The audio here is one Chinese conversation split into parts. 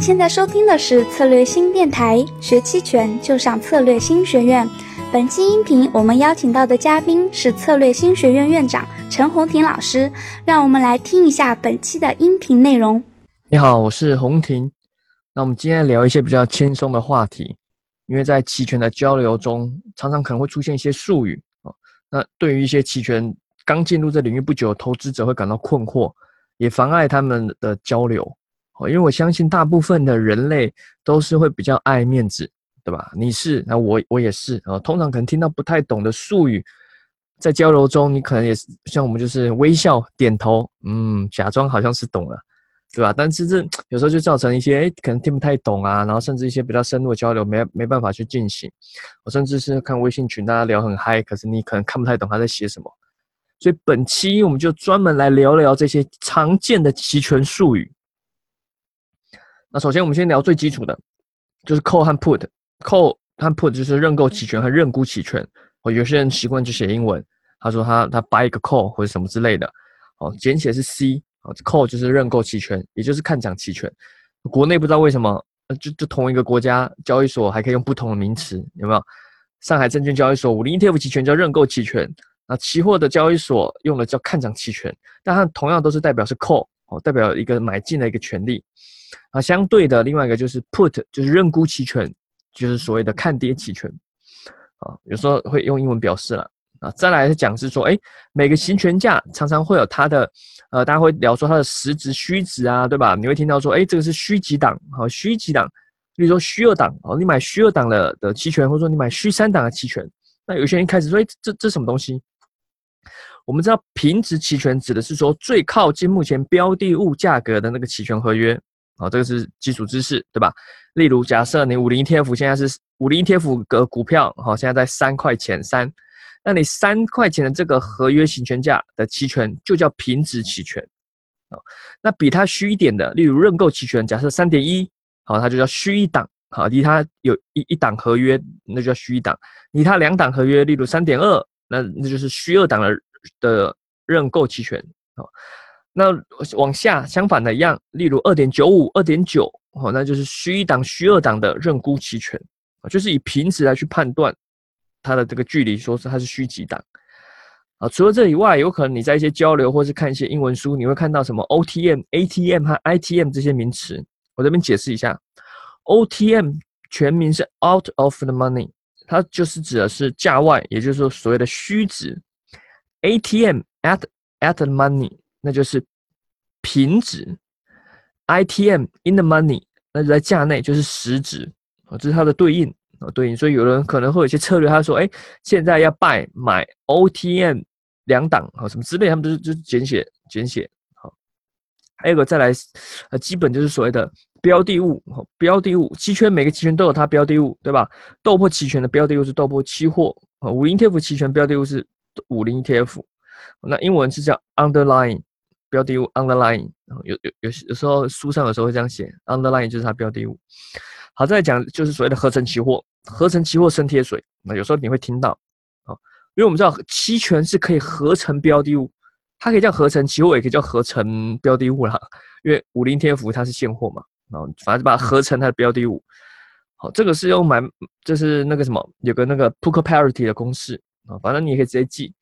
现在收听的是策略新电台，学期权就上策略新学院。本期音频我们邀请到的嘉宾是策略新学院院长陈红婷老师，让我们来听一下本期的音频内容。你好，我是红婷。那我们今天聊一些比较轻松的话题，因为在期权的交流中，常常可能会出现一些术语啊。那对于一些期权刚进入这领域不久的投资者会感到困惑，也妨碍他们的交流。哦，因为我相信大部分的人类都是会比较爱面子，对吧？你是，那我我也是啊。通常可能听到不太懂的术语，在交流中，你可能也是像我们就是微笑点头，嗯，假装好像是懂了，对吧？但是这有时候就造成一些诶可能听不太懂啊，然后甚至一些比较深入的交流没没办法去进行。我甚至是看微信群，大家聊很嗨，可是你可能看不太懂他在写什么。所以本期我们就专门来聊聊这些常见的期权术语。那首先我们先聊最基础的，就是 call 和 put。call 和 put 就是认购期权和认沽期权。哦，有些人习惯就写英文，他说他他 buy 一个 call 或者什么之类的。哦，简写是 C。哦，call 就是认购期权，也就是看涨期权。国内不知道为什么，就就同一个国家交易所还可以用不同的名词，有没有？上海证券交易所五零 ETF 期权叫认购期权，那期货的交易所用的叫看涨期权，但它同样都是代表是 call，哦，代表一个买进的一个权利。啊，相对的另外一个就是 put，就是认沽期权，就是所谓的看跌期权。啊，有时候会用英文表示了。啊，再来是讲是说，哎，每个行权价常常会有它的，呃，大家会聊说它的实值、虚值啊，对吧？你会听到说，哎，这个是虚几档，好，虚几档，比如说虚二档，哦，你买虚二档的的期权，或者说你买虚三档的期权，那有些人开始说，哎，这这什么东西？我们知道平值期权指的是说最靠近目前标的物价格的那个期权合约。好，这个是基础知识，对吧？例如，假设你五零 ETF 现在是五零 ETF 个股票，好，现在在三块钱三，那你三块钱的这个合约行权价的期权就叫平值期权，啊，那比它虚一点的，例如认购期权，假设三点一，好，它就叫虚一档，好，离它有一一档合约，那就叫虚一档，离它两档合约，例如三点二，那那就是虚二档的的认购期权，好。那往下相反的一样，例如二点九五、二点九，哦，那就是虚一档、虚二档的认沽期权，就是以平值来去判断它的这个距离，说是它是虚几档啊。除了这以外，有可能你在一些交流或是看一些英文书，你会看到什么 OTM、ATM 和 ITM 这些名词。我这边解释一下，OTM 全名是 Out of the Money，它就是指的是价外，也就是说所谓的虚值。ATM at at the money。那就是平值，ITM in the money，那就在价内就是实值啊，这是它的对应啊，对应。所以有人可能会有一些策略，他说：“哎，现在要 buy 买 OTM 两档啊，什么之类，他们都是就是简写简写。”好，还有个再来，呃，基本就是所谓的标的物，标的物期权每个期权都有它标的物，对吧？豆粕期权的标的物是豆粕期货啊，五零 T F 期权标的物是五零 ETF，那英文是叫 underlying。标的物 underline，然后有有有有时候书上有时候会这样写 underline 就是它标的物。好，再讲就是所谓的合成期货，合成期货生贴水，那有时候你会听到啊，因为我们知道期权是可以合成标的物，它可以叫合成期货，也可以叫合成标的物啦。因为五零天福它是现货嘛，然后反正把它合成它的标的物。好，这个是用买，就是那个什么，有个那个 p o k e parity 的公式啊，反正你也可以直接记，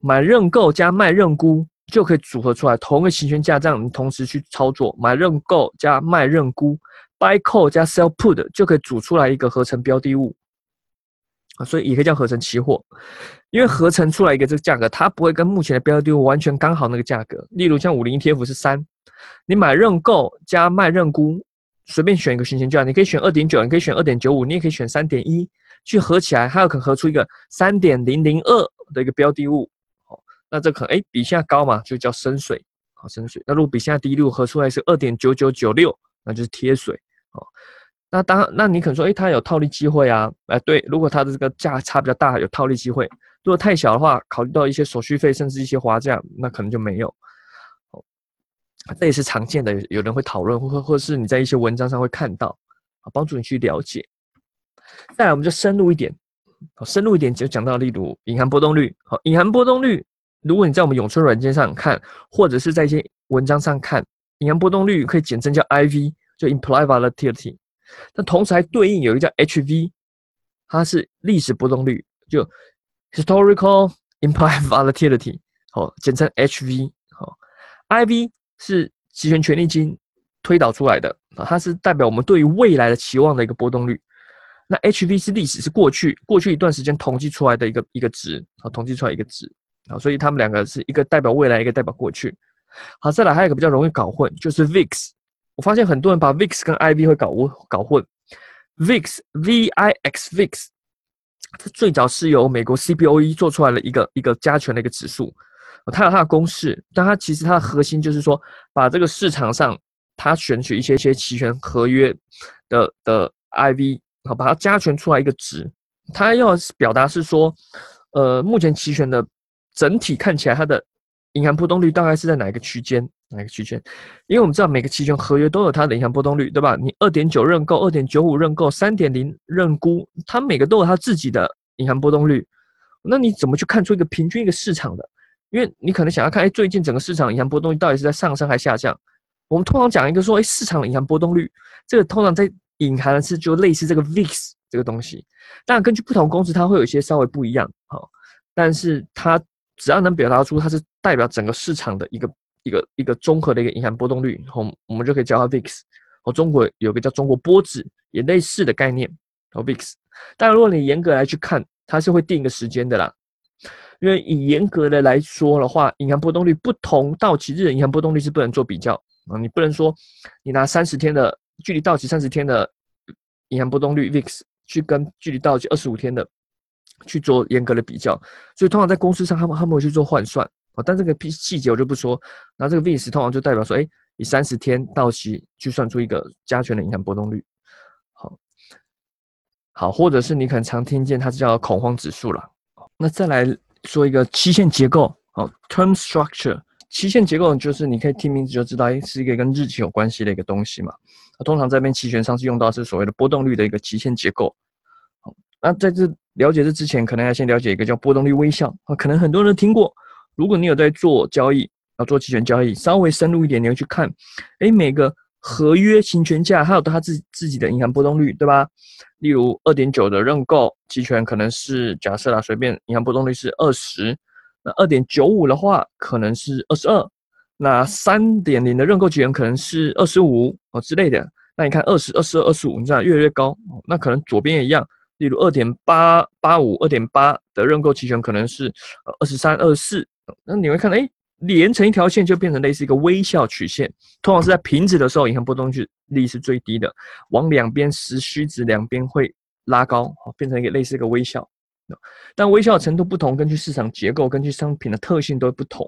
买认购加卖认沽。就可以组合出来同一个行权价，这样你同时去操作买认购加卖认沽，buy call 加 sell put 就可以组出来一个合成标的物啊，所以也可以叫合成期货，因为合成出来一个这个价格，它不会跟目前的标的物完全刚好那个价格。例如像五零 ETF 是三，你买认购加卖认沽，随便选一个行权价，你可以选二点九，你可以选二点九五，你也可以选三点一，去合起来，它有可能合出一个三点零零二的一个标的物。那这可能哎比现在高嘛，就叫深水，啊深水。那如果比现在低，如果合出来是二点九九九六，那就是贴水，哦。那当那你可能说，哎，它有套利机会啊？哎，对，如果它的这个价差比较大，有套利机会；如果太小的话，考虑到一些手续费，甚至一些滑价，那可能就没有。哦，这也是常见的，有人会讨论，或或是你在一些文章上会看到，啊，帮助你去了解。再来，我们就深入一点，好，深入一点就讲到，例如隐含波动率，好，隐含波动率。如果你在我们永春软件上看，或者是在一些文章上看，隐含波动率可以简称叫 IV，就 implied volatility。那同时还对应有一个叫 HV，它是历史波动率，就 historical implied volatility，好，简称 HV。好，IV 是期权权利金推导出来的啊，它是代表我们对于未来的期望的一个波动率。那 HV 是历史，是过去过去一段时间统计出来的一个一个值啊，统计出来一个值啊，所以他们两个是一个代表未来，一个代表过去。好，再来还有一个比较容易搞混，就是 VIX。我发现很多人把 VIX 跟 IV 会搞混搞混。VIX V I X VIX，它最早是由美国 CBOE 做出来的一个一个加权的一个指数，它有它的公式，但它其实它的核心就是说，把这个市场上它选取一些些期权合约的的 IV。好，把它加权出来一个值，它要表达是说，呃，目前期权的整体看起来它的隐含波动率大概是在哪一个区间？哪一个区间？因为我们知道每个期权合约都有它的隐含波动率，对吧？你二点九认购、二点九五认购、三点零认沽，它每个都有它自己的隐含波动率。那你怎么去看出一个平均一个市场的？因为你可能想要看，哎，最近整个市场隐含波动率到底是在上升还是下降？我们通常讲一个说，哎，市场的银行波动率，这个通常在。隐含的是就类似这个 VIX 这个东西，当然根据不同公司它会有一些稍微不一样哈，但是它只要能表达出它是代表整个市场的一个一个一个综合的一个银行波动率，我我们就可以叫它 VIX。哦，中国有个叫中国波指，也类似的概念，哦 VIX。但如果你严格来去看，它是会定一个时间的啦，因为以严格的来说的话，银行波动率不同到期日的银行波动率是不能做比较啊，你不能说你拿三十天的。距离到期三十天的银行波动率 VIX 去跟距离到期二十五天的去做严格的比较，所以通常在公司上他们他们会去做换算啊，但这个细节我就不说。那这个 VIX 通常就代表说，哎，以三十天到期去算出一个加权的银行波动率。好，好，或者是你可能常听见它是叫恐慌指数了。那再来说一个期限结构，好，Term Structure。期限结构就是你可以听名字就知道，哎，是一个跟日期有关系的一个东西嘛。那通常这边期权上是用到是所谓的波动率的一个期限结构。好，那在这了解这之前，可能要先了解一个叫波动率微笑啊，可能很多人听过。如果你有在做交易啊，做期权交易，稍微深入一点，你要去看，哎，每个合约行权价它有它自自己的银行波动率，对吧？例如二点九的认购期权可能是假设啦，随便银行波动率是二十。那二点九五的话，可能是二十二；那三点零的认购期权可能是二十五哦之类的。那你看二十二、十二、二十五，你知道越来越高。那可能左边也一样，例如二点八八五、二点八的认购期权可能是二十三、二十四。那你会看，哎，连成一条线就变成类似一个微笑曲线。通常是在平值的时候，银行波动率是最低的，往两边实虚值两边会拉高，变成一个类似一个微笑。但微笑程度不同，根据市场结构、根据商品的特性都不同。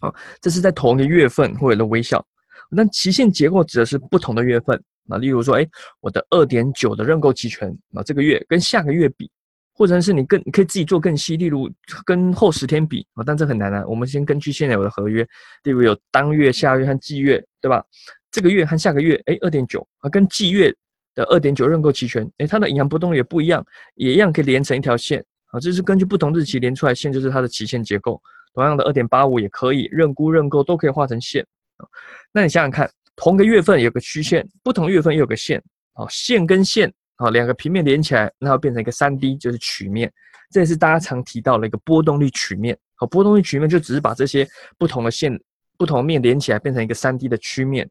啊，这是在同一个月份会有的微笑。那期限结构指的是不同的月份。啊，例如说，哎，我的二点九的认购期权，啊，这个月跟下个月比，或者是你更你可以自己做更细，例如跟后十天比。啊，但这很难啊。我们先根据现有的合约，例如有当月、下月和季月，对吧？这个月和下个月，哎，二点九啊，跟季月。的二点九认购期权，诶，它的银行波动率也不一样，也一样可以连成一条线啊。这是根据不同日期连出来线，就是它的期限结构。同样的，二点八五也可以认沽认购都可以画成线啊。那你想想看，同个月份有个曲线，不同月份又有个线啊，线跟线啊两个平面连起来，那会变成一个三 D，就是曲面。这也是大家常提到的一个波动率曲面。好，波动率曲面就只是把这些不同的线、不同面连起来，变成一个三 D 的曲面。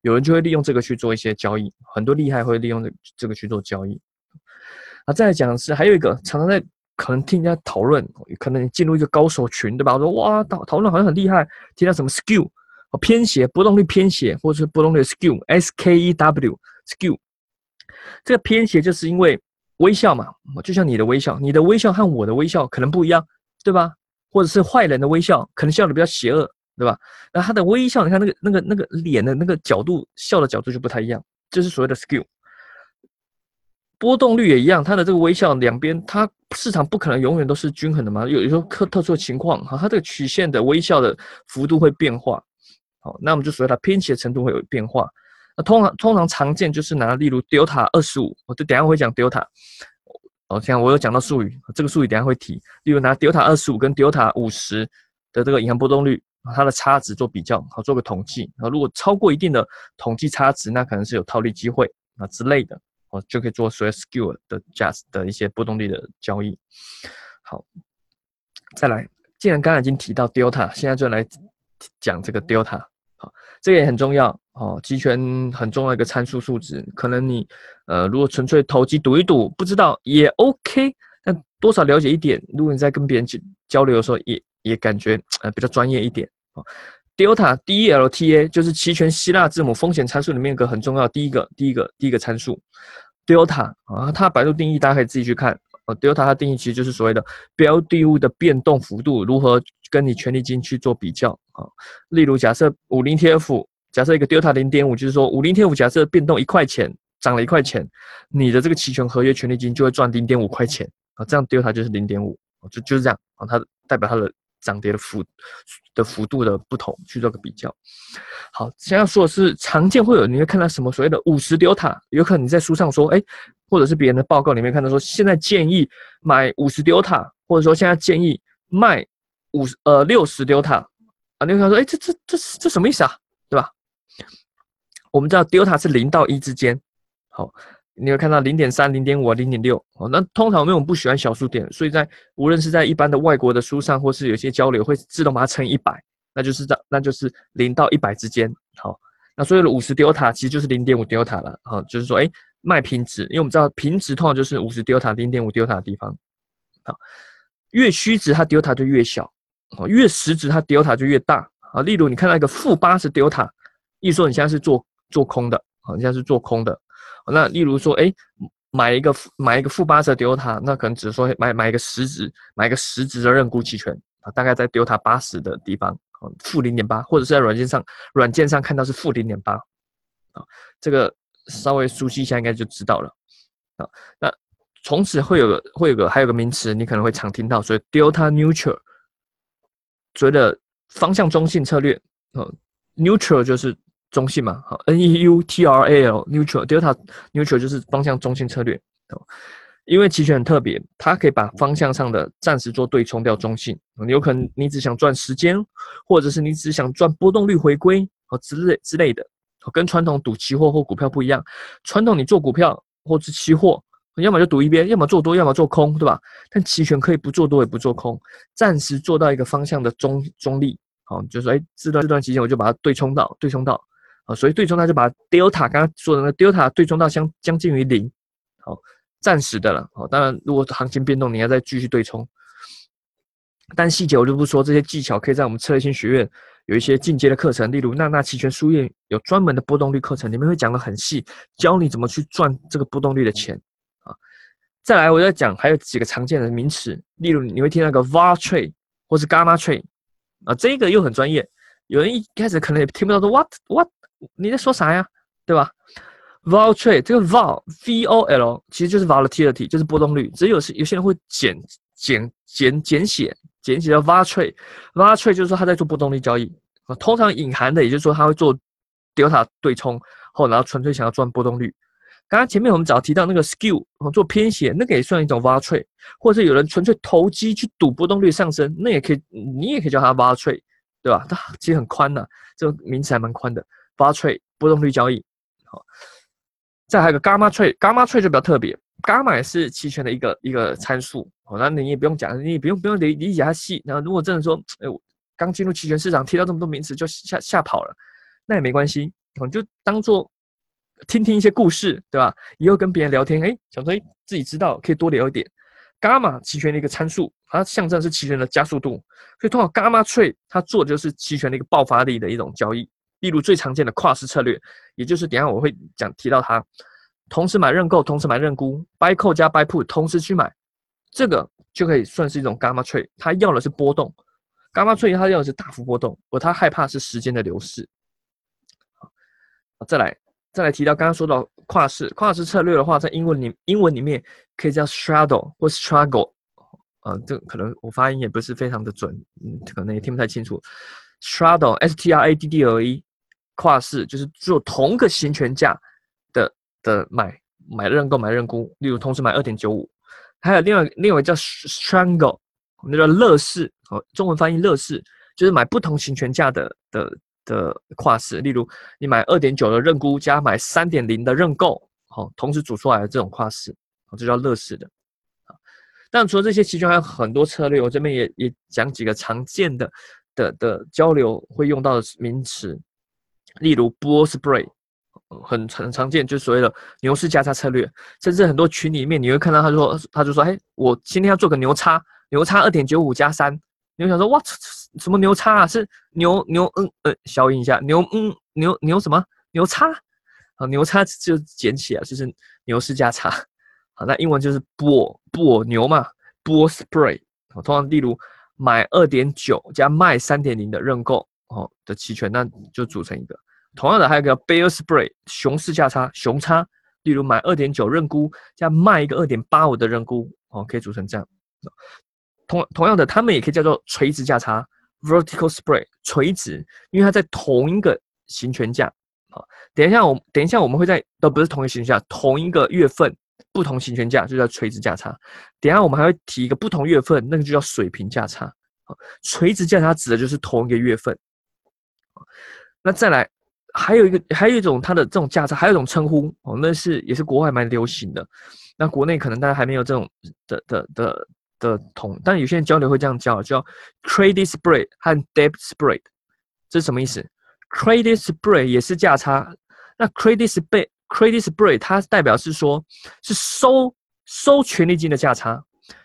有人就会利用这个去做一些交易，很多厉害会利用这这个去做交易。啊，再来讲是还有一个常常在可能听人家讨论，可能进入一个高手群，对吧？我说哇，讨讨论好像很厉害，听到什么 skew 偏斜，波动率偏斜，或者是波动率 skew，S K E W skew。这个偏斜就是因为微笑嘛，就像你的微笑，你的微笑和我的微笑可能不一样，对吧？或者是坏人的微笑，可能笑的比较邪恶。对吧？那他的微笑，你看那个、那个、那个脸的那个角度，笑的角度就不太一样，这是所谓的 skew。波动率也一样，它的这个微笑两边，它市场不可能永远都是均衡的嘛，有有时候特特殊情况哈，它这个曲线的微笑的幅度会变化。好，那我们就所谓它偏斜程度会有变化。那通常通常常见就是拿例如 delta 二十五，我就等下会讲 delta。哦，像我有讲到术语，这个术语等下会提。例如拿 delta 二十五跟 delta 五十。的这个银行波动率它的差值做比较，好做个统计啊。如果超过一定的统计差值，那可能是有套利机会啊之类的，哦就可以做所谓 skew 的 just 的一些波动率的交易。好，再来，既然刚才已经提到 delta，现在就来讲这个 delta。好，这个也很重要哦，期权很重要一个参数数值。可能你呃如果纯粹投机赌一赌，不知道也 OK，但多少了解一点。如果你在跟别人交交流的时候，也也感觉呃比较专业一点啊。Delta D E L T A 就是期权希腊字母风险参数里面一个很重要第一个第一个第一个参数。Delta 啊，它百度定义大家可以自己去看啊。Delta 它定义其实就是所谓的标的物的变动幅度如何跟你权利金去做比较啊。例如假设五零 T F，假设一个 Delta 零点五，就是说五零 T F 假设变动一块钱，涨了一块钱，你的这个期权合约权利金就会赚零点五块钱啊。这样 Delta 就是零点五，就就是这样啊，它代表它的。涨跌的幅的幅度的不同去做个比较。好，现在说的是常见会有你会看到什么所谓的五十 delta，有可能你在书上说，哎，或者是别人的报告里面看到说，现在建议买五十 delta，或者说现在建议卖五十呃六十 delta 啊，你会说，哎，这这这这什么意思啊？对吧？我们知道 delta 是零到一之间，好。你会看到零点三、零点五、零点六哦。那通常因为我们不喜欢小数点，所以在无论是在一般的外国的书上，或是有些交流会自动把它乘一百，那就是这，那就是零到一百之间。好，那所有的五十 delta 其实就是零点五 delta 了。好，就是说，哎，卖平值，因为我们知道平值通常就是五十 delta 零点五 delta 的地方。好，越虚值它 delta 就越小，哦，越实值它 delta 就越大。啊，例如你看到一个负八十 delta，意思说你现在是做做空的，好，你现在是做空的。那例如说，哎，买一个买一个负八十丢它，那可能只是说买买一个实值，买一个实值的认沽期权啊，大概在丢它八十的地方，啊负零点八，或者是在软件上软件上看到是负零点八，啊，这个稍微熟悉一下应该就知道了，啊，那从此会有个会有个还有个名词，你可能会常听到，所以 delta neutral，所谓的方向中性策略，呃，neutral 就是。中性嘛，好，N E U T R A L neutral delta neutral 就是方向中性策略哦。因为期权很特别，它可以把方向上的暂时做对冲掉中性。有可能你只想赚时间，或者是你只想赚波动率回归哦之类之类的。跟传统赌期货或股票不一样，传统你做股票或是期货，要么就赌一边，要么做多，要么做空，对吧？但期权可以不做多也不做空，暂时做到一个方向的中中立。好，就是说，哎，这段这段期间我就把它对冲到对冲到。啊，所以对冲它就把 delta 刚刚说的那 delta 对冲到相将近于零，好，暂时的了。好，当然如果行情变动，你要再继续对冲。但细节我就不说，这些技巧可以在我们策略性学院有一些进阶的课程，例如娜娜期权书院有专门的波动率课程，里面会讲的很细，教你怎么去赚这个波动率的钱。啊，再来我在讲还有几个常见的名词，例如你会听那个 var trade 或是 gamma trade，啊，这个又很专业，有人一开始可能也听不到说 what what。你在说啥呀？对吧？vol trade 这个 vol v o l 其实就是 volatility，就是波动率。只有是有些人会简简简简写简写叫 v a t r a v a t r a 就是说他在做波动率交易。通常隐含的也就是说他会做 delta 对冲，后然后纯粹想要赚波动率。刚刚前面我们早提到那个 skew 做偏斜，那个也算一种 v a t r a 或者有人纯粹投机去赌波动率上升，那也可以，你也可以叫它 v a t r a 对吧？它 其实很宽的，这个名词还蛮宽的。v a t r a 波动率交易，好，再还有个 gamma trade，gamma trade 就比较特别伽马也是期权的一个一个参数，好，那你也不用讲，你也不用不用理理解它细，然后如果真的说，哎，我刚进入期权市场，听到这么多名词就吓吓跑了，那也没关系，你就当做听听一些故事，对吧？以后跟别人聊天，哎，想说自己知道可以多聊一点伽马期权的一个参数，它象征是期权的加速度，所以通过伽马 trade 它做的就是期权的一个爆发力的一种交易。例如最常见的跨式策略，也就是等下我会讲提到它，同时买认购，同时买认沽，buy call 加 buy put 同时去买，这个就可以算是一种 gamma trade。它要的是波动，gamma trade 它要的是大幅波动，而它害怕是时间的流逝。再来再来提到刚刚说到跨市跨市策略的话，在英文里英文里面可以叫 straddle 或 struggle，啊，这可能我发音也不是非常的准，嗯，可能也听不太清楚，straddle s t r a d d l e。跨市就是做同个行权价的买买认购买认沽，例如同时买二点九五，还有另外另外叫 strangle，那叫乐视哦，中文翻译乐视，就是买不同行权价的的的跨式，例如你买二点九的认沽加买三点零的认购，好，同时组出来的这种跨式，这叫乐式的。但除了这些期权，还有很多策略，我这边也也讲几个常见的的的交流会用到的名词，例如 bull spread，很很常见，就所谓的牛市价差策略，甚至很多群里面你会看到他说他就说，哎，我今天要做个牛叉，牛叉二点九五加三，你会想说，哇，什么牛叉啊？是牛牛嗯呃，消音一下，牛嗯牛牛什么牛叉？啊，牛叉就捡起来就是牛市价差。好，那英文就是 bull bull 牛嘛，，bull spread。通常例如买二点九加卖三点零的认购哦的期权，那就组成一个。同样的，还有个 bear spread，熊市价差，熊差。例如买二点九认沽加卖一个二点八五的认沽哦，可以组成这样。同同样的，他们也可以叫做垂直价差 vertical spread，垂直，因为它在同一个行权价。好，等一下我等一下我们会在都不是同一个行权价，同一个月份。不同行权价就叫垂直价差，等下我们还会提一个不同月份，那个就叫水平价差。垂直价差指的就是同一个月份。那再来，还有一个，还有一种它的这种价差，还有一种称呼哦，那是也是国外蛮流行的。那国内可能大家还没有这种的的的的同，但有些人交流会这样叫，叫 credit spread 和 debt spread。这是什么意思？credit spread 也是价差，那 credit spread Credit spread 它代表是说，是收收权利金的价差。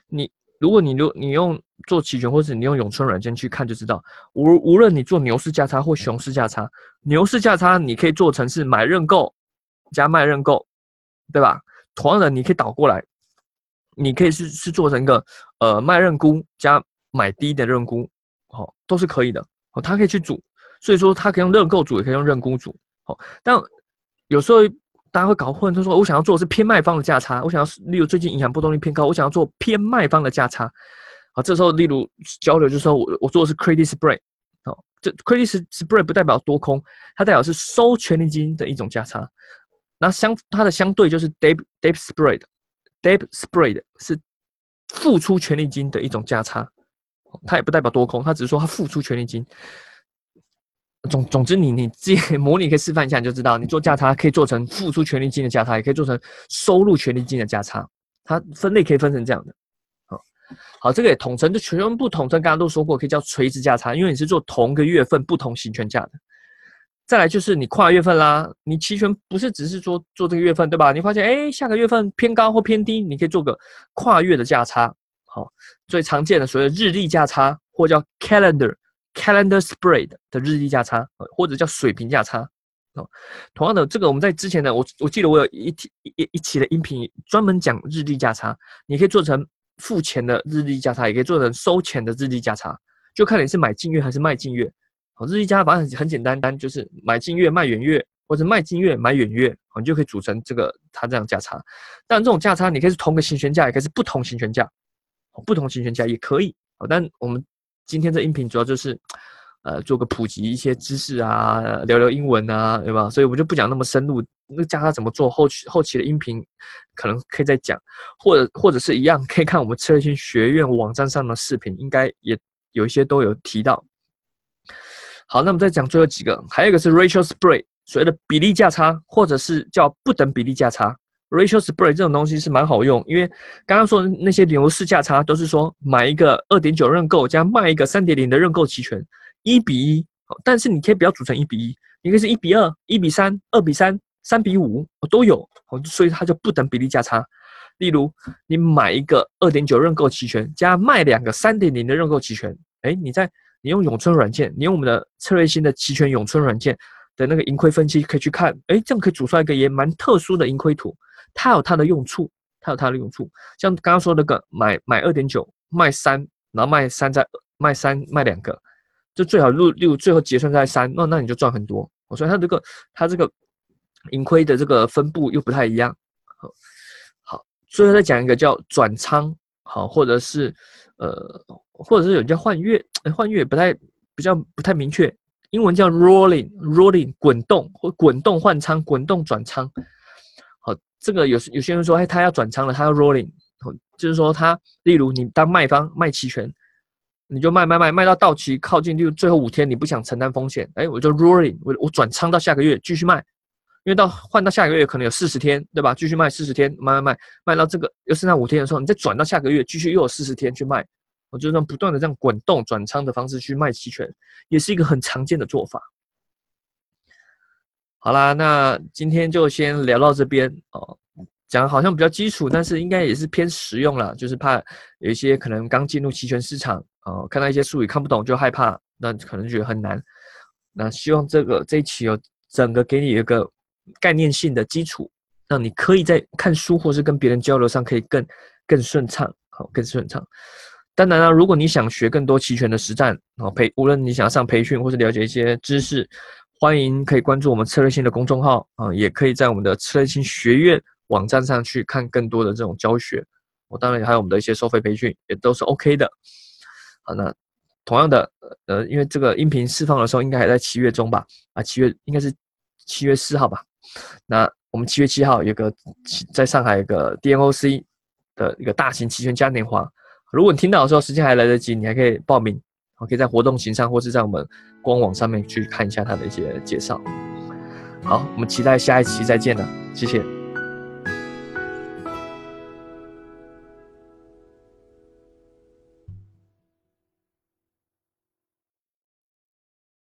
你如果你如你用做期权，或者你用永春软件去看就知道，无无论你做牛市价差或熊市价差，牛市价差你可以做成是买认购加卖认购，对吧？同样的，你可以倒过来，你可以是是做成一个呃卖认沽加买低的认沽，好，都是可以的。哦，它可以去组，所以说它可以用认购组，也可以用认沽组。好，但有时候。大家会搞混，他说我想要做的是偏卖方的价差，我想要例如最近银行波动率偏高，我想要做偏卖方的价差。啊，这时候例如交流就是说，我我做的是 credit spread，好，这 credit spread 不代表多空，它代表是收权利金的一种价差。那相它的相对就是 debt debt spread，debt spread 是付出权利金的一种价差，它也不代表多空，它只是说它付出权利金。总总之，你你自己 模拟可以示范一下，你就知道，你做价差可以做成付出权利金的价差，也可以做成收入权利金的价差。它分类可以分成这样的。好，这个也统称，就全部统称。刚刚都说过，可以叫垂直价差，因为你是做同个月份不同行权价的。再来就是你跨月份啦，你期权不是只是说做这个月份，对吧？你发现哎，下个月份偏高或偏低，你可以做个跨月的价差。好，最常见的所谓日历价差，或叫 calendar。Calendar spread 的日历价差，或者叫水平价差，哦，同样的，这个我们在之前的我我记得我有一期一一期的音频专门讲日历价差，你可以做成付钱的日历价差，也可以做成收钱的日历价差，就看你是买近月还是卖近月。好，日历价差反正很简单，单就是买近月卖远月，或者卖近月买远月，你就可以组成这个它这样价差。但这种价差你可以是同个行权价，也可以是不同行权价，不同行权价也可以。好，但我们。今天这音频主要就是，呃，做个普及一些知识啊，聊聊英文啊，对吧？所以我们就不讲那么深入，那教他怎么做后期后期的音频，可能可以再讲，或者或者是一样，可以看我们策略性学院网站上的视频，应该也有一些都有提到。好，那么再讲最后几个，还有一个是 ratio spread，所谓的比例价差，或者是叫不等比例价差。Ratio spread 这种东西是蛮好用，因为刚刚说的那些牛市价差都是说买一个二点九认购加卖一个三点零的认购期权，一比一。但是你可以不要组成一比一，你可以是一比二、一比三、二比三、三比五，都有。所以它就不等比例价差。例如你买一个二点九认购期权加卖两个三点零的认购期权，哎，你在你用永春软件，你用我们的策略性的期权永春软件的那个盈亏分析可以去看，哎，这样可以组出来一个也蛮特殊的盈亏图。它有它的用处，它有它的用处。像刚刚说那个买买二点九卖三，然后卖三再卖三卖两个，就最好入六最后结算在三，那那你就赚很多。所以它这个它这个盈亏的这个分布又不太一样。好，好，最后再讲一个叫转仓，好，或者是呃，或者是有叫换月，换月不太比较不太明确，英文叫 rolling rolling 滚动或滚动换仓，滚动转仓。好这个有有些人说，哎，他要转仓了，他要 rolling，就是说他，例如你当卖方卖期权，你就卖卖卖卖到到期靠近就最后五天，你不想承担风险，哎，我就 rolling，我我转仓到下个月继续卖，因为到换到下个月可能有四十天，对吧？继续卖四十天，卖卖卖卖到这个又剩下五天的时候，你再转到下个月继续又有四十天去卖，我就这样不断的这样滚动转仓的方式去卖期权，也是一个很常见的做法。好啦，那今天就先聊到这边哦。讲好像比较基础，但是应该也是偏实用了。就是怕有一些可能刚进入期权市场啊，看到一些术语看不懂就害怕，那可能觉得很难。那希望这个这一期有整个给你一个概念性的基础，让你可以在看书或是跟别人交流上可以更更顺畅，好更顺畅。当然了，如果你想学更多期权的实战，啊培，无论你想上培训或是了解一些知识，欢迎可以关注我们策略性的公众号啊，也可以在我们的策略性学院。网站上去看更多的这种教学，我当然还有我们的一些收费培训，也都是 OK 的。啊，那同样的，呃，因为这个音频释放的时候应该还在七月中吧？啊，七月应该是七月四号吧？那我们七月七号有个在上海有个 DNOC 的一个大型期权嘉年华，如果你听到的时候时间还来得及，你还可以报名，我可以在活动型上或是在我们官网上面去看一下它的一些介绍。好，我们期待下一期再见了，谢谢。